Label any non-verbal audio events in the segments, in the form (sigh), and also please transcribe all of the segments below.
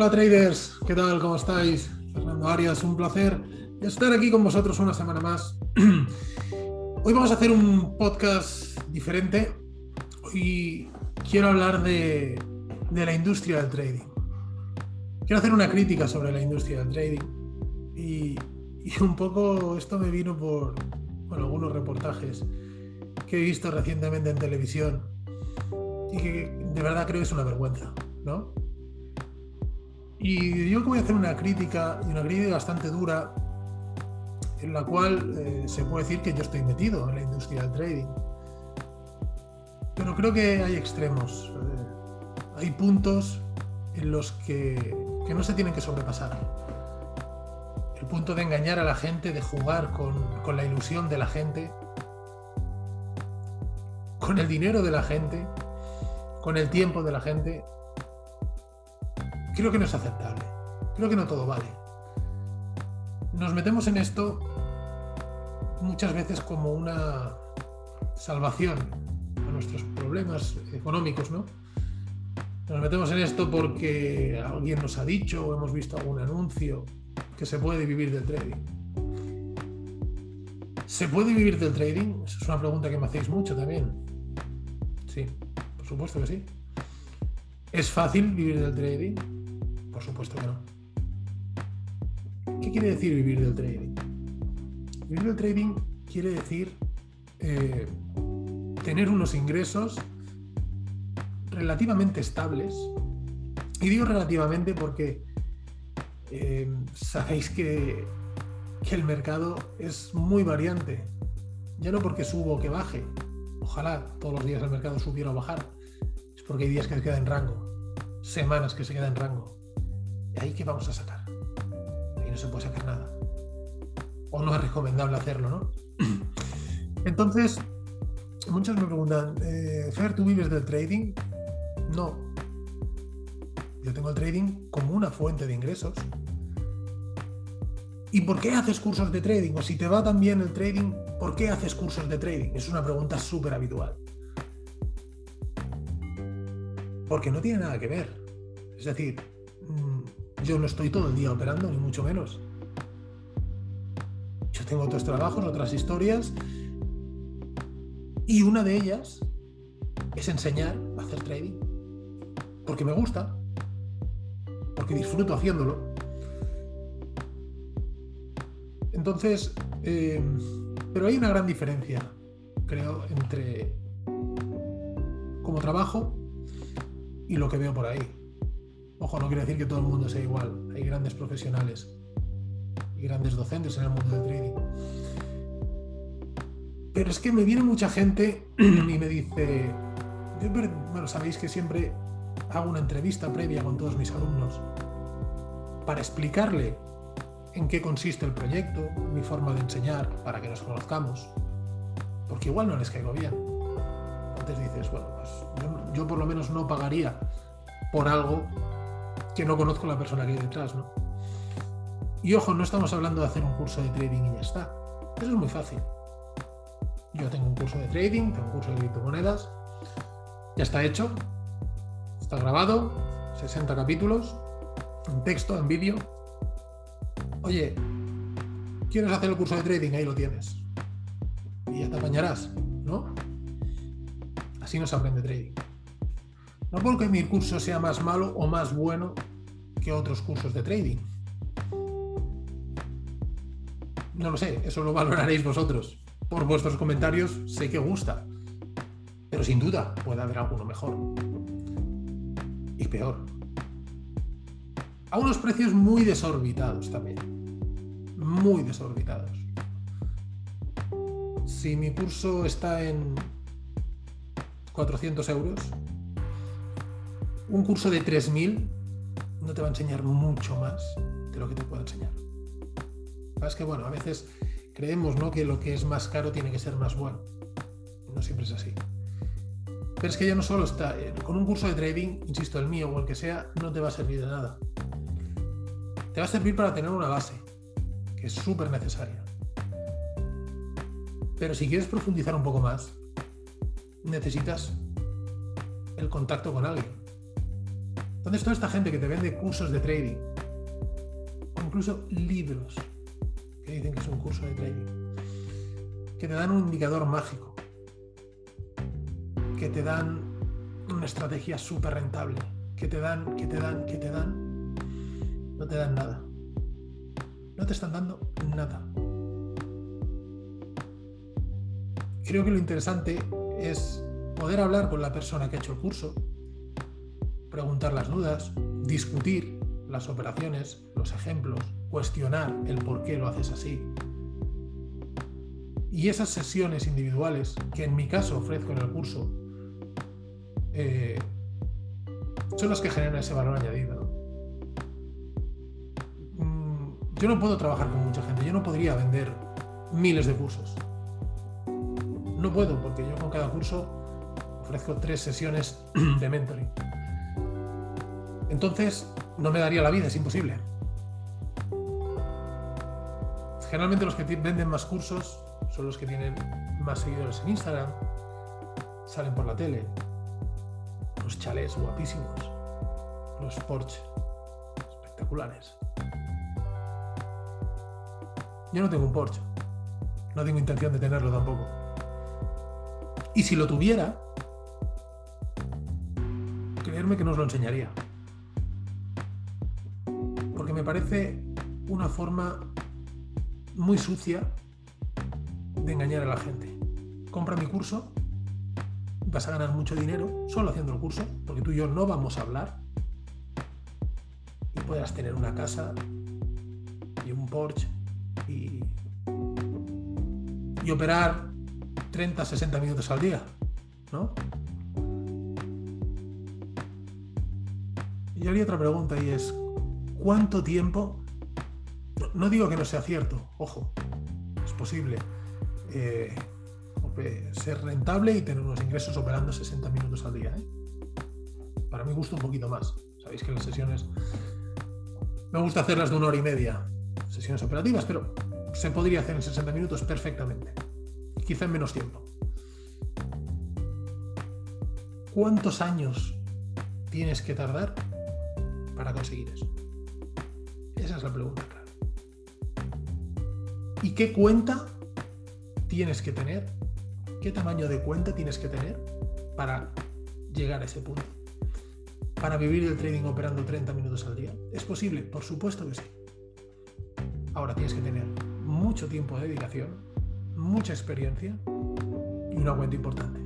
Hola traders, ¿qué tal? ¿Cómo estáis? Fernando Arias, un placer estar aquí con vosotros una semana más. (clears throat) Hoy vamos a hacer un podcast diferente. Hoy quiero hablar de, la industria del trading. Quiero hacer una crítica sobre la industria del trading. Y, y un poco esto me vino por algunos reportajes que he visto recientemente en televisión y que de verdad creo que es una vergüenza, ¿no? Y yo voy a hacer una crítica, y una crítica bastante dura, en la cual eh, se puede decir que yo estoy metido en la industria del trading. Pero creo que hay extremos, eh, hay puntos en los que, que, no se tienen que sobrepasar. El punto de engañar a la gente, de jugar con, con la ilusión de la gente, con el dinero de la gente, con el tiempo de la gente, creo que no es aceptable. Creo que no todo vale. Nos metemos en esto muchas veces como una salvación a nuestros problemas económicos, ¿no? Nos metemos en esto porque alguien nos ha dicho o hemos visto algún anuncio que se puede vivir del trading. ¿Se puede vivir del trading? Esa es una pregunta que me hacéis mucho también. Sí, por supuesto que sí. ¿Es fácil vivir del trading? Por supuesto que no. ¿Qué quiere decir vivir del trading? Vivir del trading quiere decir eh, tener unos ingresos relativamente estables. Y digo relativamente porque eh, sabéis que, el mercado es muy variante. Ya no porque subo o que baje. Ojalá todos los días el mercado subiera o bajara. Es porque hay días que se queda en rango. Semanas que se queda en rango ahí qué vamos a sacar? Ahí no se puede sacar nada. O no es recomendable hacerlo, ¿no? (clears throat) Entonces, muchos me preguntan, eh, Fer, ¿tú vives del trading? No. Yo tengo el trading como una fuente de ingresos. ¿Y por qué haces cursos de trading? O si te va tan bien el trading, ¿por qué haces cursos de trading? Es una pregunta súper habitual. Porque no tiene nada que ver. Es decir, yo no estoy todo el día operando, ni mucho menos. Yo tengo otros trabajos, otras historias. Y una de ellas es enseñar a hacer trading. Porque me gusta. Porque disfruto haciéndolo. Entonces, eh, pero hay una gran diferencia, creo, entre como trabajo y lo que veo por ahí. Ojo, no quiere decir que todo el mundo sea igual. Hay grandes profesionales y grandes docentes en el mundo del trading. Pero es que me viene mucha gente (clears throat) y me dice, bueno, sabéis que siempre hago una entrevista previa con todos mis alumnos para explicarle en qué consiste el proyecto, mi forma de enseñar, para que nos conozcamos, porque igual no les caigo bien. Entonces dices, bueno, pues yo, yo por lo menos no pagaría por algo que no conozco la persona que hay detrás, ¿no? Y ojo, no estamos hablando de hacer un curso de trading y ya está. Eso es muy fácil. Yo tengo un curso de trading, tengo un curso de criptomonedas, ya está hecho, está grabado, 60 capítulos, en texto, en vídeo. Oye, ¿quieres hacer el curso de trading? Ahí lo tienes. Y ya te apañarás, ¿no? Así no se aprende trading. No porque mi curso sea más malo o más bueno que otros cursos de trading. No lo sé, eso lo valoraréis vosotros. Por vuestros comentarios sé que gusta, pero sin duda puede haber alguno mejor y peor. A unos precios muy desorbitados también. Muy desorbitados. Si mi curso está en 400 euros, un curso de 3.000 no te va a enseñar mucho más de lo que te puedo enseñar. Es que, bueno, a veces creemos ¿no? que lo que es más caro tiene que ser más bueno. No siempre es así. Pero es que ya no solo está, eh, con un curso de trading, insisto, el mío o el que sea, no te va a servir de nada. Te va a servir para tener una base, que es súper necesaria. Pero si quieres profundizar un poco más, necesitas el contacto con alguien Entonces, toda esta gente que te vende cursos de trading, o incluso libros que dicen que es un curso de trading, que te dan un indicador mágico, que te dan una estrategia súper rentable, que te dan, que te dan, que te dan, no te dan nada. No te están dando nada. Creo que lo interesante es poder hablar con la persona que ha hecho el curso, preguntar las dudas, discutir las operaciones, los ejemplos, cuestionar el por qué lo haces así. Y esas sesiones individuales, que en mi caso ofrezco en el curso, eh, son las que generan ese valor añadido. Mm, yo no puedo trabajar con mucha gente, yo no podría vender miles de cursos. No puedo, porque yo con cada curso ofrezco tres sesiones (clears throat) de mentoring. Entonces, no me daría la vida, es imposible. Generalmente los que venden más cursos son los que tienen más seguidores en Instagram, salen por la tele, los chalés guapísimos, los Porsche espectaculares. Yo no tengo un Porsche, no tengo intención de tenerlo tampoco. Y si lo tuviera, creerme que no os lo enseñaría parece una forma muy sucia de engañar a la gente. Compra mi curso, vas a ganar mucho dinero solo haciendo el curso, porque tú y yo no vamos a hablar. Y podrás tener una casa y un Porsche y, y operar 30, 60 minutos al día, ¿no? Y haría otra pregunta y es, cuánto tiempo, no digo que no sea cierto, ojo, es posible eh, ser rentable y tener unos ingresos operando 60 minutos al día. ¿eh? Para mí gusta un poquito más. Sabéis que las sesiones me gusta hacerlas de una hora y media, sesiones operativas, pero se podría hacer en 60 minutos perfectamente, quizá en menos tiempo. ¿Cuántos años tienes que tardar para conseguir eso? Es la pregunta, claro. ¿Y qué cuenta tienes que tener? ¿Qué tamaño de cuenta tienes que tener para llegar a ese punto? Para vivir el trading operando 30 minutos al día. ¿Es posible? Por supuesto que sí. Ahora tienes que tener mucho tiempo de dedicación, mucha experiencia y una cuenta importante.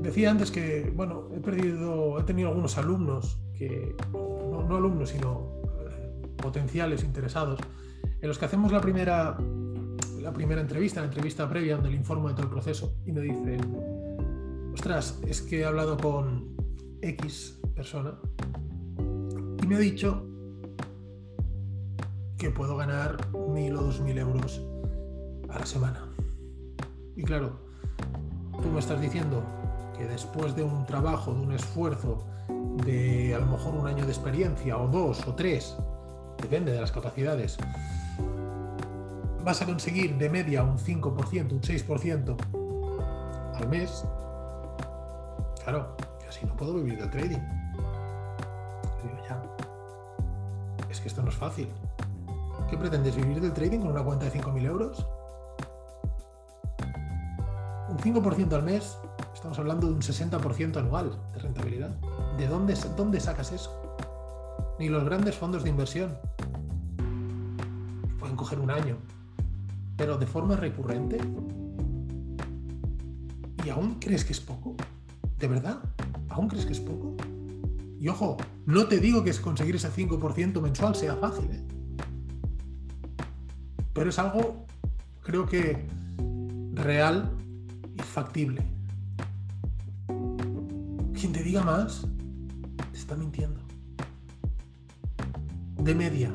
Decía antes que, bueno, he perdido, he tenido algunos alumnos que, no, alumnos, sino eh, potenciales interesados, en los que hacemos la primera, la primera entrevista, la entrevista previa, donde le informo de todo el proceso, y me dicen, ostras, es que he hablado con X persona y me ha dicho que puedo ganar mil o dos mil euros a la semana. Y claro, tú me estás diciendo después de un trabajo, de un esfuerzo, de a lo mejor un año de experiencia, o dos, o tres, depende de las capacidades, vas a conseguir de media un 5%, un 6% al mes, claro, que así no puedo vivir del trading. Ya, es que esto no es fácil. ¿Qué pretendes vivir del trading con una cuenta de 5.000 euros? Un 5% al mes Estamos hablando de un 60% anual de rentabilidad. ¿De dónde, dónde sacas eso? Ni los grandes fondos de inversión. Pueden coger un año. Pero de forma recurrente. ¿Y aún crees que es poco? ¿De verdad? ¿Aún crees que es poco? Y ojo, no te digo que conseguir ese 5% mensual sea fácil, ¿eh? pero es algo, creo que, real y factible. Quien te diga más, mintiendo. De media,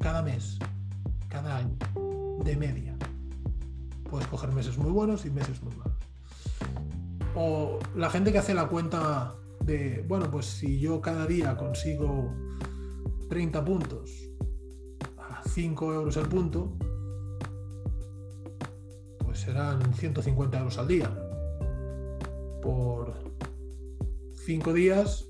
cada mes, cada año, de media. Puedes coger meses muy buenos y meses muy malos. O la gente que hace la cuenta de, bueno, pues si yo cada día consigo 30 puntos a 5 euros el punto, pues serán 150 euros al día por 5 días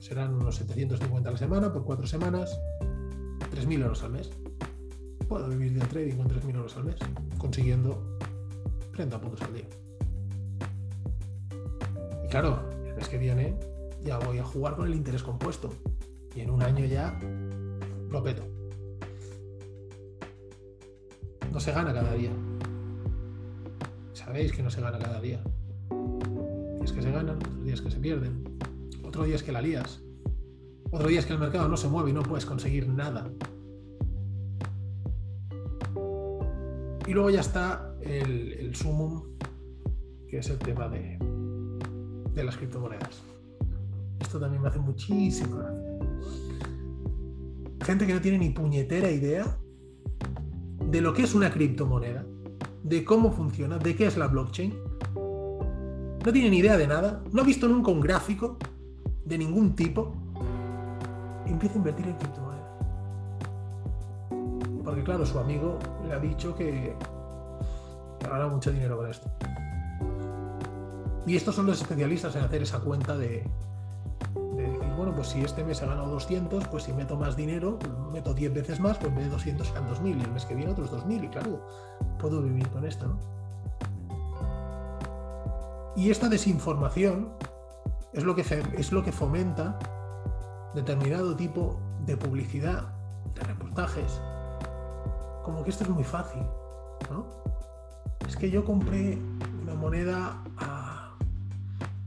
serán unos 750 a la semana, por 4 semanas, 3.000 euros al mes. Puedo vivir de trading con 3.000 euros al mes, consiguiendo 30 puntos al día. Y claro, el mes que viene ya voy a jugar con el interés compuesto. Y en un año ya lo peto. No se gana cada día. Sabéis que no se gana cada día. Días que se ganan, otros días que se pierden. Otro día es que la lías. Otro día es que el mercado no se mueve y no puedes conseguir nada. Y luego ya está el, el sumum, que es el tema de, de las criptomonedas. Esto también me hace muchísimo gracia. Gente que no tiene ni puñetera idea de lo que es una criptomoneda, de cómo funciona, de qué es la blockchain. No tiene ni idea de nada, no ha visto nunca un gráfico de ningún tipo. Empieza a invertir en criptomonedas. Porque claro, su amigo le ha dicho que, que gana mucho dinero con esto. Y estos son los especialistas en hacer esa cuenta de, de decir, bueno, pues si este mes he ganado 200, pues si meto más dinero, meto 10 veces más, pues en vez de 200 serán 2.000 y el mes que viene otros 2.000 y claro, puedo vivir con esto, ¿no? Y esta desinformación es lo que, es lo que fomenta determinado tipo de publicidad, de reportajes, como que esto es muy fácil, ¿no? Es que yo compré una moneda a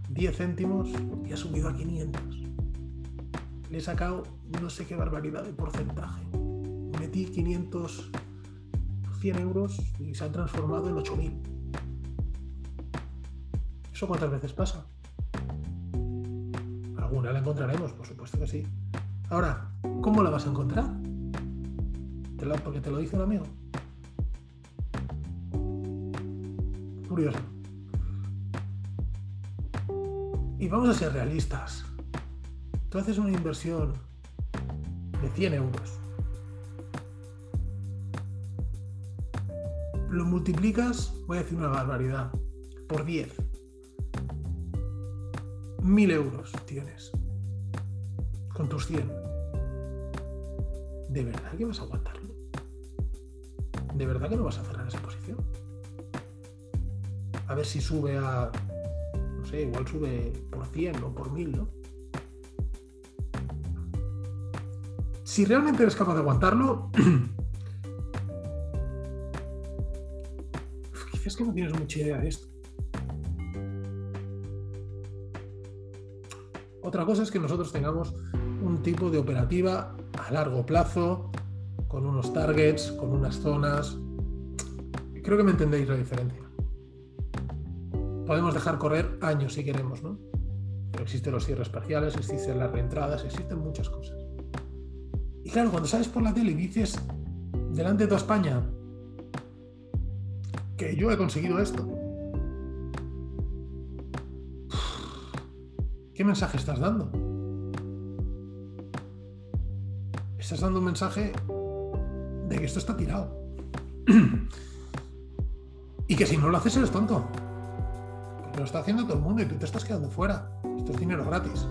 10 céntimos y ha subido a 500. Le he sacado no sé qué barbaridad de porcentaje. Metí 500, 100 euros y se han transformado en 8000. ¿Eso cuántas veces pasa? Alguna la encontraremos, por supuesto que sí. Ahora, ¿cómo la vas a encontrar? porque te lo dice un amigo. Curioso. Y vamos a ser realistas. Tú haces una inversión de 100 euros. Lo multiplicas, voy a decir una barbaridad, por 10. 1000 euros tienes con tus 100. ¿De verdad que vas a aguantarlo? ¿De verdad que no vas a cerrar esa posición? A ver si sube a, no sé, igual sube por 100 o por 1000, ¿no? Si realmente eres capaz de aguantarlo, (clears throat) quizás que no tienes mucha idea de esto. Otra cosa es que nosotros tengamos un tipo de operativa a largo plazo, con unos targets, con unas zonas. Creo que me entendéis la diferencia. Podemos dejar correr años si queremos, ¿no? Existen los cierres parciales, existen las reentradas, existen muchas cosas. Y claro, cuando sales por la tele y dices delante de toda España que yo he conseguido esto, ¿qué mensaje estás dando? Estás dando un mensaje de que esto está tirado. (clears throat) y que si no lo haces eres tonto. Porque lo está haciendo todo el mundo y tú te estás quedando fuera. Esto es dinero gratis,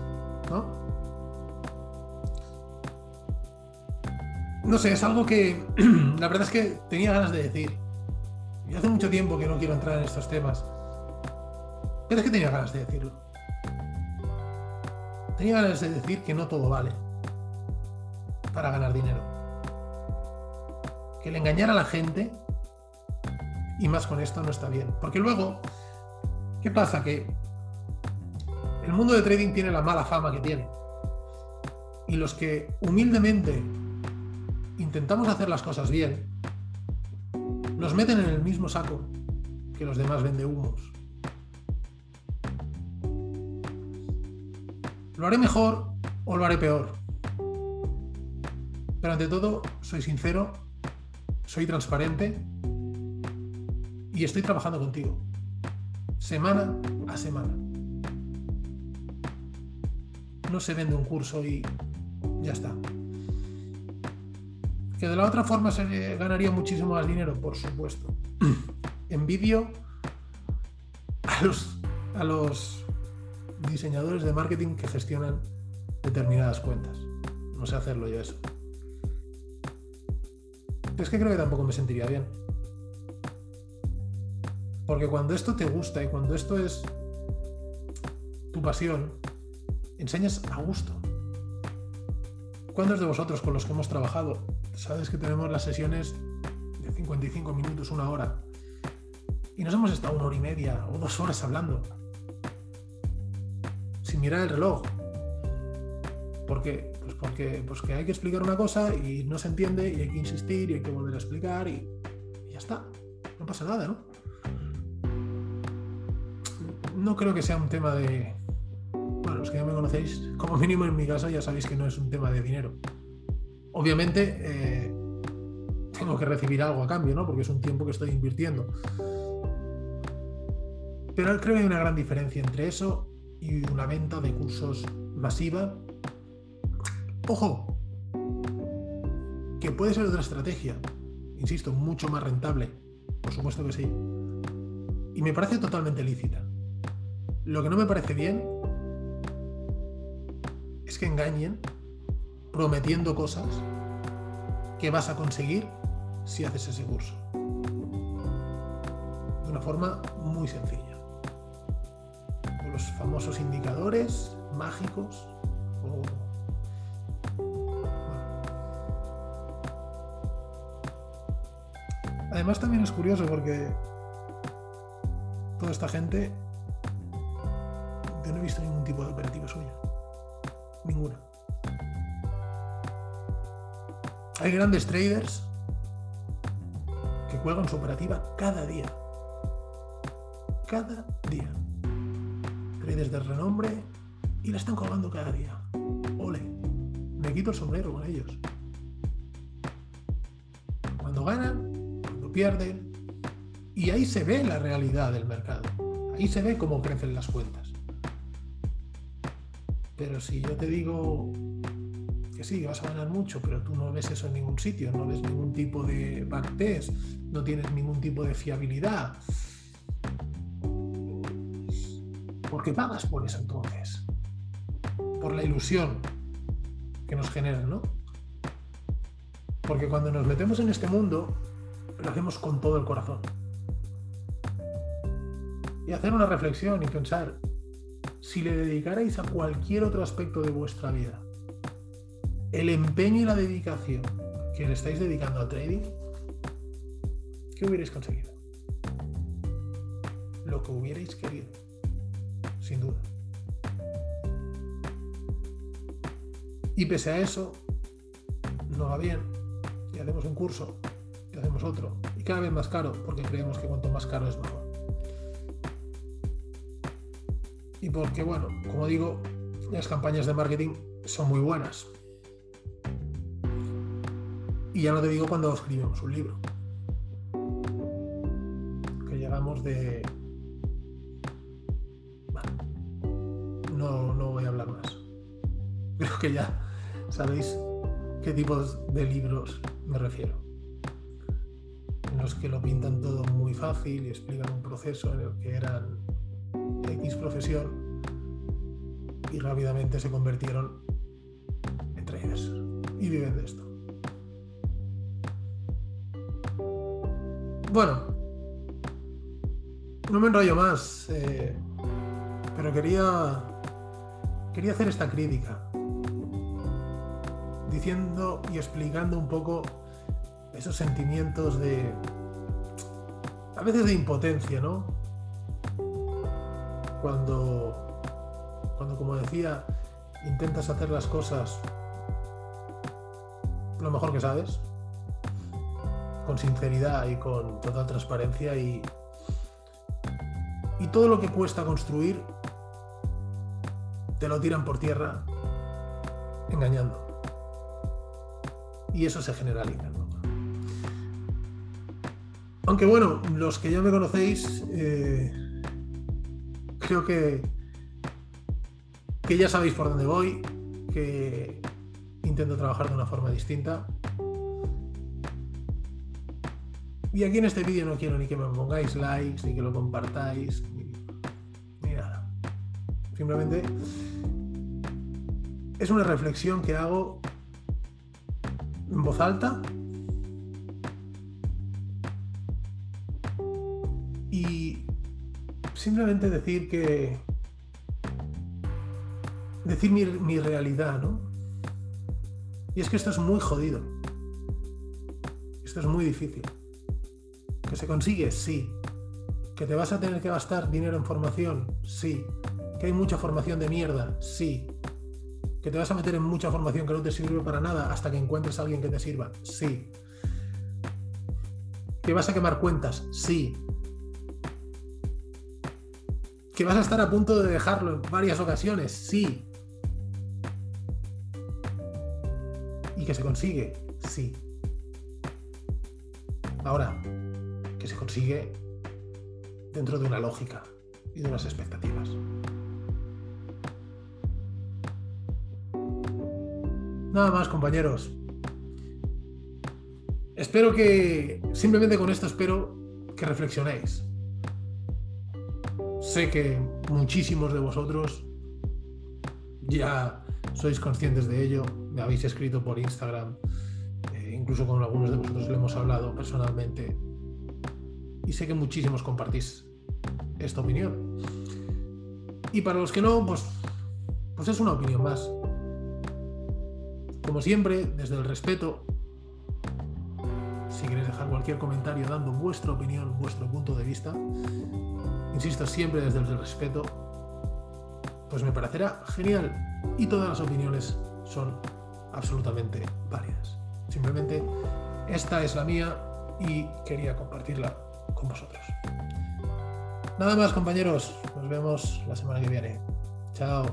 ¿no? No sé, es algo que (clears throat) la verdad es que tenía ganas de decir. Y hace mucho tiempo que no quiero entrar en estos temas. Pero es que tenía ganas de decirlo. Tenía ganas de decir que no todo vale para ganar dinero. Que el engañar a la gente, y más con esto, no está bien. Porque luego, ¿qué pasa? Que el mundo de trading tiene la mala fama que tiene. Y los que humildemente intentamos hacer las cosas bien, nos meten en el mismo saco que los demás vende humos. ¿Lo haré mejor o lo haré peor? Pero ante todo, soy sincero, soy transparente y estoy trabajando contigo, semana a semana. No se vende un curso y ya está. ¿Que de la otra forma se ganaría muchísimo más dinero? Por supuesto. (clears throat) En vídeo los, a los diseñadores de marketing que gestionan determinadas cuentas. No sé hacerlo yo eso. Es que creo que tampoco me sentiría bien. Porque cuando esto te gusta y cuando esto es tu pasión, enseñas a gusto. ¿Cuántos de vosotros con los que hemos trabajado, sabes que tenemos las sesiones de 55 minutos, una hora? Y nos hemos estado una hora y media o dos horas hablando. Mirar el reloj. ¿Por qué? Pues porque, pues que hay que explicar una cosa y no se entiende y hay que insistir y hay que volver a explicar y, ya está. No pasa nada, ¿no? No creo que sea un tema de, los que ya me conocéis, como mínimo en mi caso ya sabéis que no es un tema de dinero. Obviamente eh, tengo que recibir algo a cambio, ¿no? Porque es un tiempo que estoy invirtiendo. Pero creo que hay una gran diferencia entre eso y una venta de cursos masiva. Ojo, que puede ser otra estrategia, insisto, mucho más rentable, por supuesto que sí. Y me parece totalmente lícita. Lo que no me parece bien es que engañen prometiendo cosas que vas a conseguir si haces ese curso. De una forma muy sencilla. Famosos indicadores mágicos Además también es curioso porque toda esta gente yo no he visto ningún tipo de operativa suya. Ninguna. Hay grandes traders que cuelgan su operativa cada día. Cada día. Traders de renombre y la están colgando cada día. Ole. Me quito el sombrero con ellos. Cuando ganan, cuando pierden. Y ahí se ve la realidad del mercado. Ahí se ve cómo crecen las cuentas. Pero si yo te digo que sí, vas a ganar mucho, pero tú no ves eso en ningún sitio, no ves ningún tipo de backtest, no tienes ningún tipo de fiabilidad, ¿por qué pagas por eso entonces? Por la ilusión que nos genera, ¿no? Porque cuando nos metemos en este mundo, lo hacemos con todo el corazón. Y hacer una reflexión y pensar, si le dedicarais a cualquier otro aspecto de vuestra vida el empeño y la dedicación que le estáis dedicando al trading, ¿qué hubierais conseguido? Lo que hubierais querido, sin duda. Y pese a eso, no va bien. Y hacemos un curso, y hacemos otro, y cada vez más caro, porque creemos que cuanto más caro es mejor. y porque, bueno, como digo, las campañas de marketing son muy buenas. Y ya no te digo cuando escribimos un libro. Ya sabéis qué tipos de libros me refiero. En los que lo pintan todo muy fácil y explican un proceso en el que eran X profesión y rápidamente se convirtieron en traders y viven de esto. Bueno, no me enrollo más, eh, pero quería, quería hacer esta crítica, y explicando un poco esos sentimientos de, a veces de impotencia, ¿no? cuando, cuando, como decía, intentas hacer las cosas lo mejor que sabes, con sinceridad y con total transparencia y, y todo lo que cuesta construir te lo tiran por tierra engañando. Y eso se generaliza. Aunque bueno, los que ya me conocéis, eh, creo que, que ya sabéis por dónde voy, que intento trabajar de una forma distinta. Y aquí en este vídeo no quiero ni que me pongáis likes, ni que lo compartáis, Simplemente es una reflexión que hago en voz alta y simplemente decir que decir mi, realidad, ¿no? Y es que esto es muy jodido. Esto es muy difícil. ¿Que se consigue? Sí. ¿Que te vas a tener que gastar dinero en formación? Sí. ¿Que hay mucha formación de mierda? Sí. ¿Que te vas a meter en mucha formación que no te sirve para nada hasta que encuentres a alguien que te sirva? Sí. ¿Que vas a quemar cuentas? Sí. ¿Que vas a estar a punto de dejarlo en varias ocasiones? Sí. ¿Y que se consigue? Sí. Ahora, que se consigue dentro de una lógica y de unas expectativas. Nada más, compañeros. Espero que, simplemente con esto espero que reflexionéis. Sé que muchísimos de vosotros ya sois conscientes de ello, me habéis escrito por Instagram, eh, incluso con algunos de vosotros le hemos hablado personalmente y sé que muchísimos compartís esta opinión. Y para los que no, pues, pues es una opinión más. Como siempre, desde el respeto, si queréis dejar cualquier comentario dando vuestra opinión, vuestro punto de vista, insisto siempre desde el respeto, pues me parecerá genial y todas las opiniones son absolutamente válidas. Simplemente esta es la mía y quería compartirla con vosotros. Nada más compañeros, nos vemos la semana que viene. Chao.